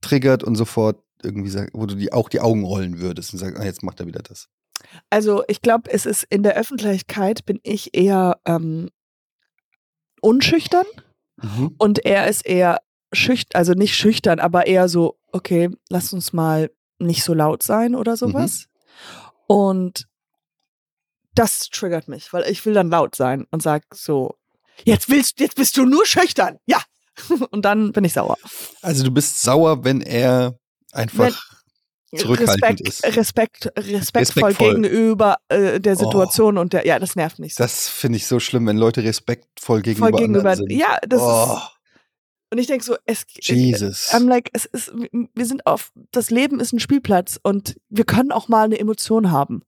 Speaker 1: triggert und sofort irgendwie sagt, wo du die, auch die Augen rollen würdest und sagst, ah, jetzt macht er wieder das.
Speaker 2: Also ich glaube, es ist in der Öffentlichkeit bin ich eher ähm, unschüchtern
Speaker 1: Mhm.
Speaker 2: und er ist eher schüchtern, also nicht schüchtern, aber eher so, okay, lass uns mal nicht so laut sein oder sowas. Und das triggert mich, weil ich will dann laut sein und sag so, jetzt willst, jetzt bist du nur schüchtern, ja. [laughs] Und dann bin ich sauer.
Speaker 1: Also du bist sauer, wenn er einfach zurückhaltend
Speaker 2: Respekt,
Speaker 1: ist.
Speaker 2: Respekt, respektvoll,
Speaker 1: Respektvoll.
Speaker 2: gegenüber äh, der
Speaker 1: Oh.
Speaker 2: Situation und der, ja, das nervt mich so.
Speaker 1: Das finde ich so schlimm, wenn Leute respektvoll gegenüber,
Speaker 2: Voll gegenüber,
Speaker 1: sind.
Speaker 2: ja, das
Speaker 1: oh,
Speaker 2: ist, und ich denke so, es,
Speaker 1: Jesus.
Speaker 2: I'm like, es ist, wir sind auf, das Leben ist ein Spielplatz und wir können auch mal eine Emotion haben.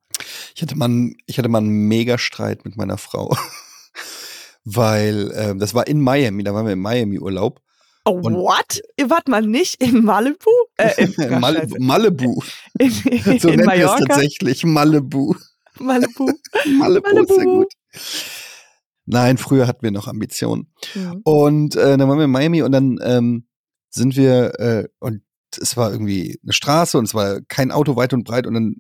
Speaker 1: Ich hatte mal, einen- ich hatte mal einen Megastreit mit meiner Frau. [laughs] Weil ähm, das war in Miami, da waren wir im Miami-Urlaub.
Speaker 2: Oh,
Speaker 1: Und-
Speaker 2: what? Ihr wart mal nicht in Malibu? Äh, in, [laughs]
Speaker 1: Mal. Malibu. [laughs]
Speaker 2: in,
Speaker 1: So
Speaker 2: in
Speaker 1: nennt es tatsächlich. Malibu.
Speaker 2: Malibu.
Speaker 1: Malibu ist sehr
Speaker 2: Malibu.
Speaker 1: gut. Nein, früher hatten wir noch Ambitionen.
Speaker 2: Mhm.
Speaker 1: Und äh, dann waren wir in Miami und dann ähm, sind wir, äh, und es war irgendwie eine Straße und es war kein Auto weit und breit und dann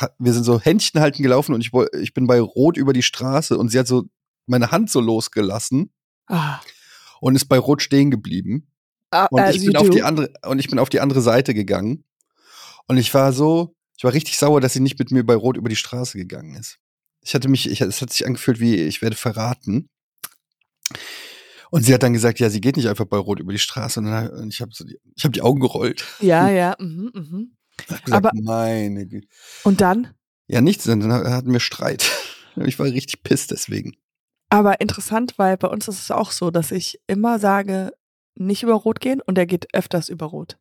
Speaker 1: hat, wir sind so Händchen halten gelaufen und ich, ich bin bei Rot über die Straße und sie hat so meine Hand so losgelassen
Speaker 2: Ah.
Speaker 1: und ist bei Rot stehen geblieben.
Speaker 2: Ah,
Speaker 1: Und
Speaker 2: as
Speaker 1: ich bin auf die andere, und ich bin auf die andere Seite gegangen. Und ich war so, ich war richtig sauer, dass sie nicht mit mir bei Rot über die Straße gegangen ist. Ich hatte mich, ich, es hat sich angefühlt wie, ich werde verraten. Und sie hat dann gesagt, ja, sie geht nicht einfach bei Rot über die Straße. Und, dann, und ich habe so die, ich habe die Augen gerollt.
Speaker 2: Ja, ja. Mhm, mhm.
Speaker 1: Hab gesagt,
Speaker 2: Aber-
Speaker 1: meine Güte.
Speaker 2: Und dann?
Speaker 1: Ja, nichts, dann dann hatten wir Streit. [laughs] Ich war richtig piss deswegen.
Speaker 2: Aber interessant, weil bei uns ist es auch so, dass ich immer sage, nicht über Rot gehen und er geht öfters über Rot.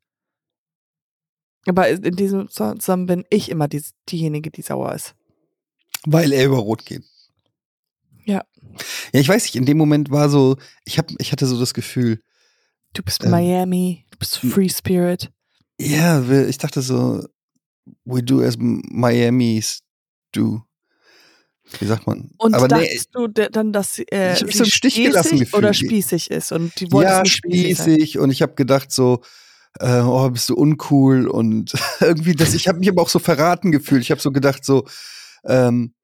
Speaker 2: Aber in diesem zusammen bin ich immer die, diejenige, die sauer ist.
Speaker 1: Weil er über Rot geht.
Speaker 2: Ja.
Speaker 1: Ja, ich weiß nicht, in dem Moment war so, ich hab, ich hatte so das Gefühl,
Speaker 2: Du bist
Speaker 1: Ähm,
Speaker 2: Miami, du bist Free Spirit.
Speaker 1: Ja, ich dachte so, we do as Miami's do. Wie sagt man?
Speaker 2: Und
Speaker 1: Aber nee,
Speaker 2: dachtest du de- dann, dass äh,
Speaker 1: Ich so einen Stich gelassen gefühlt.
Speaker 2: oder spießig ist und die wollte
Speaker 1: ja,
Speaker 2: nicht spießig sein.
Speaker 1: spießig und ich habe gedacht so, äh, oh, bist du uncool und [laughs] irgendwie das, ich habe mich aber auch so verraten gefühlt. Ich habe so gedacht so, ähm,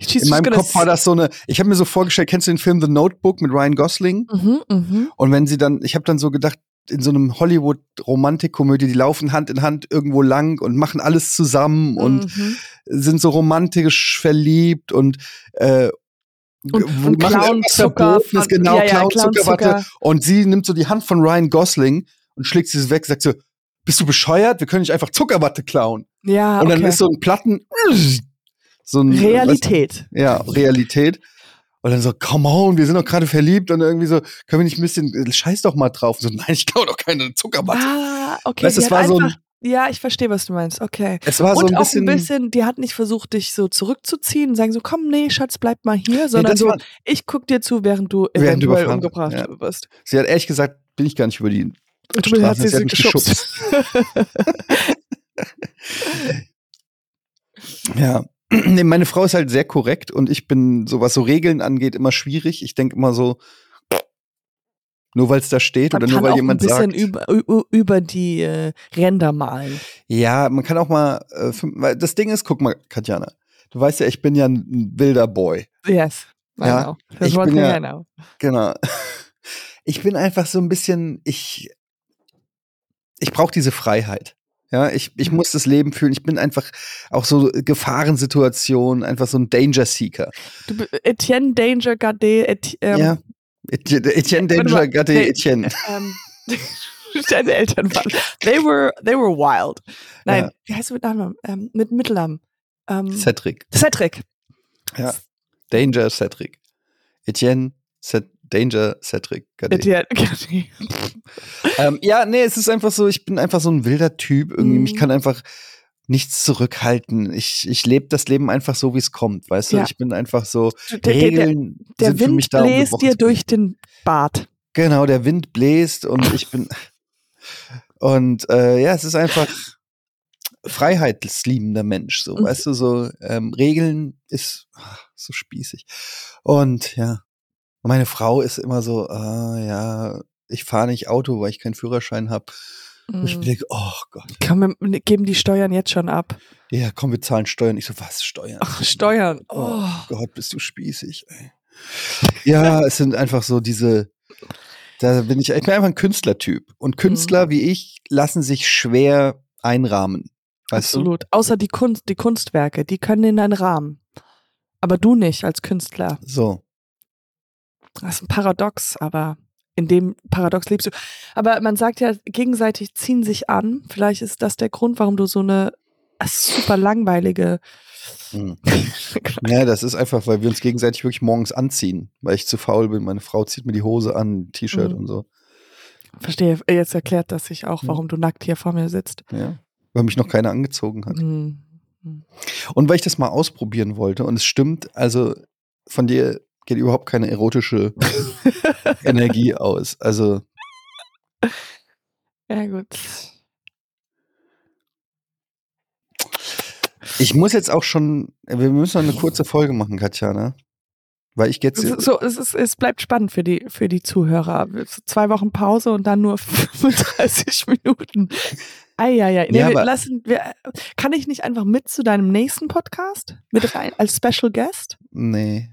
Speaker 2: She's
Speaker 1: in meinem Kopf war das so eine, ich habe mir so vorgestellt, kennst du den Film The Notebook mit Ryan Gosling?
Speaker 2: Mhm, mhm.
Speaker 1: Und wenn sie dann, ich habe dann so gedacht, in so einem Hollywood-Romantikkomödie, die laufen Hand in Hand irgendwo lang und machen alles zusammen und
Speaker 2: mhm.
Speaker 1: sind so romantisch verliebt und äh,
Speaker 2: Und, und klauen
Speaker 1: irgendwas
Speaker 2: Zucker.
Speaker 1: Verbotenes, genau,
Speaker 2: ja, ja,
Speaker 1: klauen
Speaker 2: klauen
Speaker 1: Zuckerwatte.
Speaker 2: Zucker.
Speaker 1: Und sie nimmt so die Hand von Ryan Gosling und schlägt sie weg, sagt so, bist du bescheuert? Wir können nicht einfach Zuckerwatte klauen.
Speaker 2: Ja,
Speaker 1: und dann
Speaker 2: okay.
Speaker 1: ist so ein Platten, so ein
Speaker 2: Realität.
Speaker 1: Weißt, ja, Realität. Und dann so, come on, wir sind doch gerade verliebt und irgendwie so, können wir nicht ein bisschen, scheiß doch mal drauf. So, nein, ich klau doch keine Zuckerwatte.
Speaker 2: Ah, okay.
Speaker 1: Weißt du, es
Speaker 2: hat
Speaker 1: war so ein-
Speaker 2: ja, ich verstehe, was du meinst. Okay.
Speaker 1: Es war so
Speaker 2: und
Speaker 1: ein
Speaker 2: auch
Speaker 1: bisschen,
Speaker 2: ein bisschen, die hat nicht versucht, dich so zurückzuziehen und sagen so, komm, nee, Schatz, bleib mal hier, sondern
Speaker 1: das
Speaker 2: so,
Speaker 1: war-
Speaker 2: ich guck dir zu, während du
Speaker 1: Während du
Speaker 2: eventuell
Speaker 1: überfahren-
Speaker 2: umgebracht
Speaker 1: ja.
Speaker 2: wirst.
Speaker 1: sie hat ehrlich gesagt, bin ich gar nicht über die
Speaker 2: Und du hat
Speaker 1: Straße,
Speaker 2: sie
Speaker 1: mich
Speaker 2: geschubst. [laughs]
Speaker 1: Ja. [clears throat] Nee, meine Frau ist halt sehr korrekt und ich bin, so was so Regeln angeht, immer schwierig. Ich denke immer so, nur weil es da steht
Speaker 2: Man
Speaker 1: oder nur
Speaker 2: kann
Speaker 1: weil jemand
Speaker 2: ein bisschen
Speaker 1: sagt.
Speaker 2: über, über, die äh, Ränder malen.
Speaker 1: Ja, man kann auch mal, äh, das Ding ist, guck mal, Katjana, du weißt ja, ich bin ja ein wilder Boy.
Speaker 2: Yes. I
Speaker 1: Ja,
Speaker 2: know. That's
Speaker 1: ich
Speaker 2: one
Speaker 1: bin
Speaker 2: thing
Speaker 1: ja-
Speaker 2: I know.
Speaker 1: Genau. [laughs] Ich bin einfach so ein bisschen, ich, ich brauche diese Freiheit. Ja, ich, ich muss das Leben fühlen. Ich bin einfach auch so Gefahrensituationen, einfach so ein Danger Seeker.
Speaker 2: Du, Etienne Danger Gade, Et, ähm,
Speaker 1: ja. Etienne Etienne
Speaker 2: Warte
Speaker 1: Danger,
Speaker 2: nee.
Speaker 1: Etienne.
Speaker 2: ähm, [laughs] deine Eltern waren. They were, they were wild. Nein,
Speaker 1: Ja.
Speaker 2: wie heißt du mit Nachnamen? Ähm, mit Mittelnamen. Ähm,
Speaker 1: Cedric.
Speaker 2: Cedric.
Speaker 1: Ja. Danger Cedric. Etienne Ced Danger Cedric.
Speaker 2: Gade. [laughs]
Speaker 1: Ähm, ja, nee, es ist einfach so, ich bin einfach so ein wilder Typ. Irgendwie,
Speaker 2: Mhm.
Speaker 1: mich kann einfach nichts zurückhalten. Ich, ich lebe das Leben einfach so, wie es kommt, weißt du?
Speaker 2: Ja.
Speaker 1: Ich bin einfach so,
Speaker 2: Der, der, der,
Speaker 1: Regeln
Speaker 2: der
Speaker 1: für mich
Speaker 2: Wind
Speaker 1: da, um
Speaker 2: bläst dir durch den Bart.
Speaker 1: Genau, der Wind bläst und ich bin. [laughs] Und äh, ja, es ist einfach freiheitsliebender Mensch, so,
Speaker 2: Mhm.
Speaker 1: weißt du, so ähm, Regeln ist ah, so spießig. Und ja, meine Frau ist immer so, ah, ja, ich fahre nicht Auto, weil ich keinen Führerschein habe. Und ich
Speaker 2: Mhm.
Speaker 1: denke, oh Gott,
Speaker 2: Komm, wir geben die Steuern jetzt schon ab.
Speaker 1: ja, komm, wir zahlen Steuern. Ich so, was, Steuern?
Speaker 2: Ach, Steuern.
Speaker 1: Oh
Speaker 2: Oh.
Speaker 1: Gott, bist du spießig, ey. Ja, [laughs] es sind einfach so diese, da bin ich, ich bin einfach ein Künstlertyp. Und
Speaker 2: Mhm.
Speaker 1: Künstler wie ich lassen sich schwer einrahmen.
Speaker 2: Absolut. Außer die Kunst, die Kunstwerke, die können in einen Rahmen. Aber du nicht als Künstler.
Speaker 1: du? So.
Speaker 2: Das ist ein Paradox, aber in dem Paradox lebst du. Aber man sagt ja, gegenseitig ziehen sich an. Vielleicht ist das der Grund, warum du so eine super langweilige.
Speaker 1: Hm. [laughs] Ja, das ist einfach, weil wir uns gegenseitig wirklich morgens anziehen, weil ich zu faul bin. Meine Frau zieht mir die Hose an, T-Shirt
Speaker 2: Mhm.
Speaker 1: und so.
Speaker 2: Verstehe, jetzt erklärt das sich auch,
Speaker 1: Mhm.
Speaker 2: warum du nackt hier vor mir sitzt.
Speaker 1: Ja. Weil mich noch keiner angezogen hat.
Speaker 2: Mhm.
Speaker 1: Und weil ich das mal ausprobieren wollte, und es stimmt, also von dir geht überhaupt keine erotische [laughs] Energie aus. Also,
Speaker 2: Ja, gut.
Speaker 1: ich muss jetzt auch schon, wir müssen noch eine kurze Folge machen, Katja, ne? Weil ich jetzt.
Speaker 2: Es, so, es, ist, es bleibt spannend für die, für die Zuhörer. Zwei Wochen Pause und dann nur [laughs] 35 Minuten. Eieiei. Nee,
Speaker 1: Ja,
Speaker 2: wir lassen, wir, kann ich nicht einfach mit zu deinem nächsten Podcast? Mit rein als Special Guest?
Speaker 1: Nee.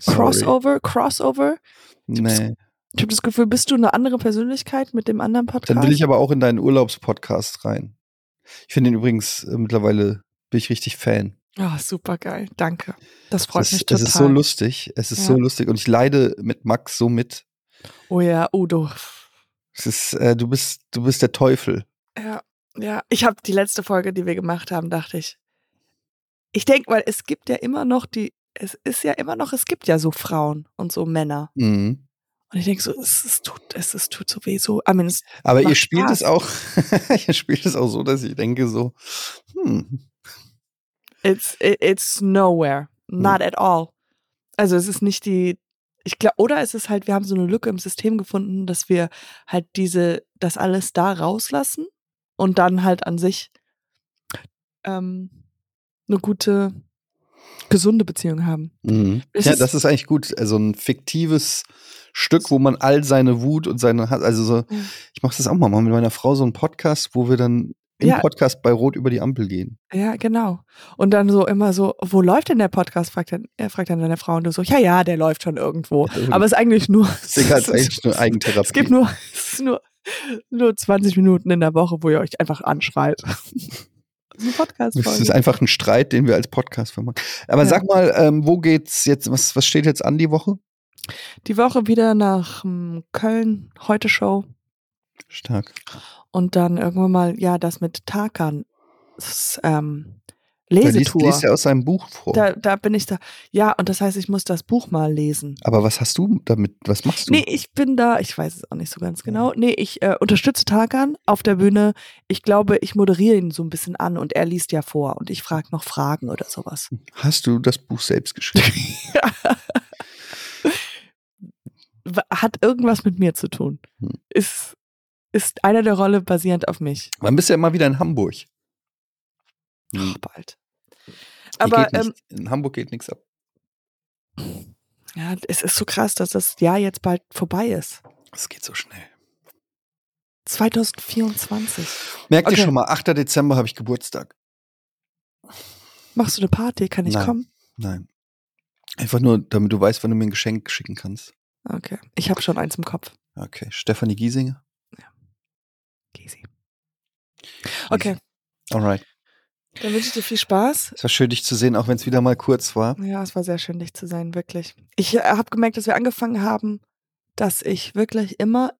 Speaker 1: Sorry.
Speaker 2: Crossover? Crossover?
Speaker 1: Nee.
Speaker 2: Ich habe das Gefühl, bist du eine andere Persönlichkeit mit dem anderen Podcast?
Speaker 1: Dann will ich aber auch in deinen Urlaubspodcast rein. Ich finde ihn übrigens äh, mittlerweile bin ich richtig Fan.
Speaker 2: Ah, super geil. Danke. Das freut
Speaker 1: es,
Speaker 2: mich
Speaker 1: es
Speaker 2: total.
Speaker 1: ist so lustig. Es ist
Speaker 2: Ja.
Speaker 1: so lustig und ich leide mit Max so mit.
Speaker 2: oh ja, Udo.
Speaker 1: Es ist, äh, du bist, du bist der Teufel.
Speaker 2: Ja, ja. Ich habe die letzte Folge, die wir gemacht haben, dachte ich. Ich denke, weil es gibt ja immer noch die, es ist ja immer noch, es gibt ja so Frauen und so Männer.
Speaker 1: Mhm.
Speaker 2: Und ich denke so, es, es tut, es, es tut so weh, so, I mean, es,
Speaker 1: Aber ihr spielt es
Speaker 2: Spaß.
Speaker 1: auch, [laughs] ihr spielt es auch so, dass ich denke so, hm,
Speaker 2: it's, it, it's nowhere. Not at all. Also es ist nicht die, ich glaube, oder es ist halt, wir haben so eine Lücke im System gefunden, dass wir halt diese, das alles da rauslassen und dann halt an sich ähm, eine gute, gesunde Beziehung haben.
Speaker 1: mhm.
Speaker 2: Es
Speaker 1: ja, das ist eigentlich gut. Also ein fiktives Stück, wo man all seine Wut und seine, Hass- also so, ich mache das auch mal, mal mit meiner Frau so einen Podcast, wo wir dann im
Speaker 2: Ja.
Speaker 1: Podcast bei Rot über die Ampel gehen.
Speaker 2: Ja, genau. Und dann so immer so, wo läuft denn der Podcast? Fragt dann, er fragt dann deine Frau und du so, ja, ja, der läuft schon irgendwo.
Speaker 1: Ja,
Speaker 2: Aber es ist eigentlich nur,
Speaker 1: Deswegen [laughs] ist eigentlich nur Eigentherapie.
Speaker 2: es gibt nur, [laughs] es nur, nur 20 Minuten in der Woche, wo ihr euch einfach anschreit. [laughs] Das ist ein Podcast.
Speaker 1: Das ist einfach ein Streit, den wir als Podcast vermachen. Aber
Speaker 2: Ja.
Speaker 1: sag mal, ähm, wo geht's jetzt, was, was steht jetzt an die Woche?
Speaker 2: Die Woche wieder nach ähm, Köln, heute Show.
Speaker 1: Stark.
Speaker 2: Und dann irgendwann mal, ja, das mit Tarkan. Das, ähm,
Speaker 1: Da liest,
Speaker 2: Lesetour.
Speaker 1: liest er aus seinem Buch vor.
Speaker 2: Da, da bin ich da. Ja, und das heißt, ich muss das Buch mal lesen.
Speaker 1: Aber was hast du damit, was machst du?
Speaker 2: Nee, ich bin da, ich weiß es auch nicht so ganz genau. Nee, ich äh, unterstütze Tarkan auf der Bühne. Ich glaube, ich moderiere ihn so ein bisschen an und er liest ja vor und ich frage noch Fragen oder sowas.
Speaker 1: Hast du das Buch selbst geschrieben? [laughs]
Speaker 2: Hat irgendwas mit mir zu tun.
Speaker 1: Hm.
Speaker 2: Ist, ist einer der Rolle basierend auf mich.
Speaker 1: Wann bist du ja immer wieder in Hamburg?
Speaker 2: Ach,
Speaker 1: Hm.
Speaker 2: bald.
Speaker 1: Hier
Speaker 2: Aber ähm,
Speaker 1: in Hamburg geht nichts ab.
Speaker 2: ja, es ist so krass, dass das Jahr jetzt bald vorbei ist.
Speaker 1: Es geht so schnell.
Speaker 2: 2024.
Speaker 1: Merkt ihr
Speaker 2: Okay.
Speaker 1: schon mal, 8. Dezember habe ich Geburtstag.
Speaker 2: Machst du eine Party? Kann ich
Speaker 1: Nein.
Speaker 2: kommen?
Speaker 1: Nein. Einfach nur, damit du weißt, wann du mir ein Geschenk schicken kannst.
Speaker 2: Okay. Ich habe schon eins im Kopf.
Speaker 1: Okay. Stefanie Giesinger.
Speaker 2: Easy. Okay,
Speaker 1: Alright.
Speaker 2: Dann wünsche ich dir viel Spaß.
Speaker 1: Es war schön, dich zu sehen, auch wenn es wieder mal kurz war.
Speaker 2: Ja, es war sehr schön, dich zu sein, wirklich. Ich äh, habe gemerkt, dass wir angefangen haben, dass ich wirklich immer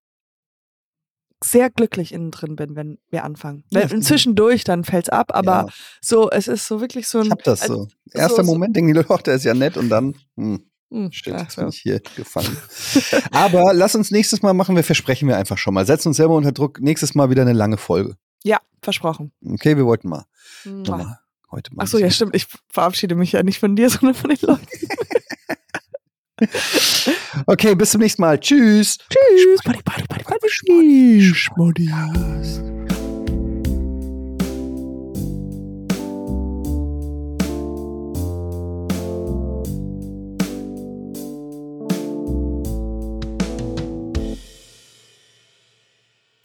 Speaker 2: sehr glücklich innen drin bin, wenn wir anfangen.
Speaker 1: Ja, ich.
Speaker 2: zwischendurch, dann fällt's ab, aber
Speaker 1: ja,
Speaker 2: so, es ist so wirklich so ein.
Speaker 1: ich hab das so. Erster
Speaker 2: so-
Speaker 1: Moment denken die Leute, ach, [laughs] der ist ja nett und dann, hm,
Speaker 2: Hm,
Speaker 1: shit, jetzt
Speaker 2: so.
Speaker 1: bin ich hier gefangen. [laughs] Aber lass uns nächstes Mal machen, wir versprechen wir einfach schon mal. Setzen uns selber unter Druck. Nächstes Mal wieder eine lange Folge.
Speaker 2: ja, versprochen.
Speaker 1: Okay, wir wollten mal.
Speaker 2: Mua.
Speaker 1: Nochmal. Heute mal.
Speaker 2: Ach so, ja, stimmt. Ich verabschiede mich ja nicht von dir, [laughs] sondern von den Leuten. [laughs]
Speaker 1: Okay, bis zum nächsten Mal. Tschüss.
Speaker 2: Tschüss. Buddy, buddy, buddy. Schmoddy.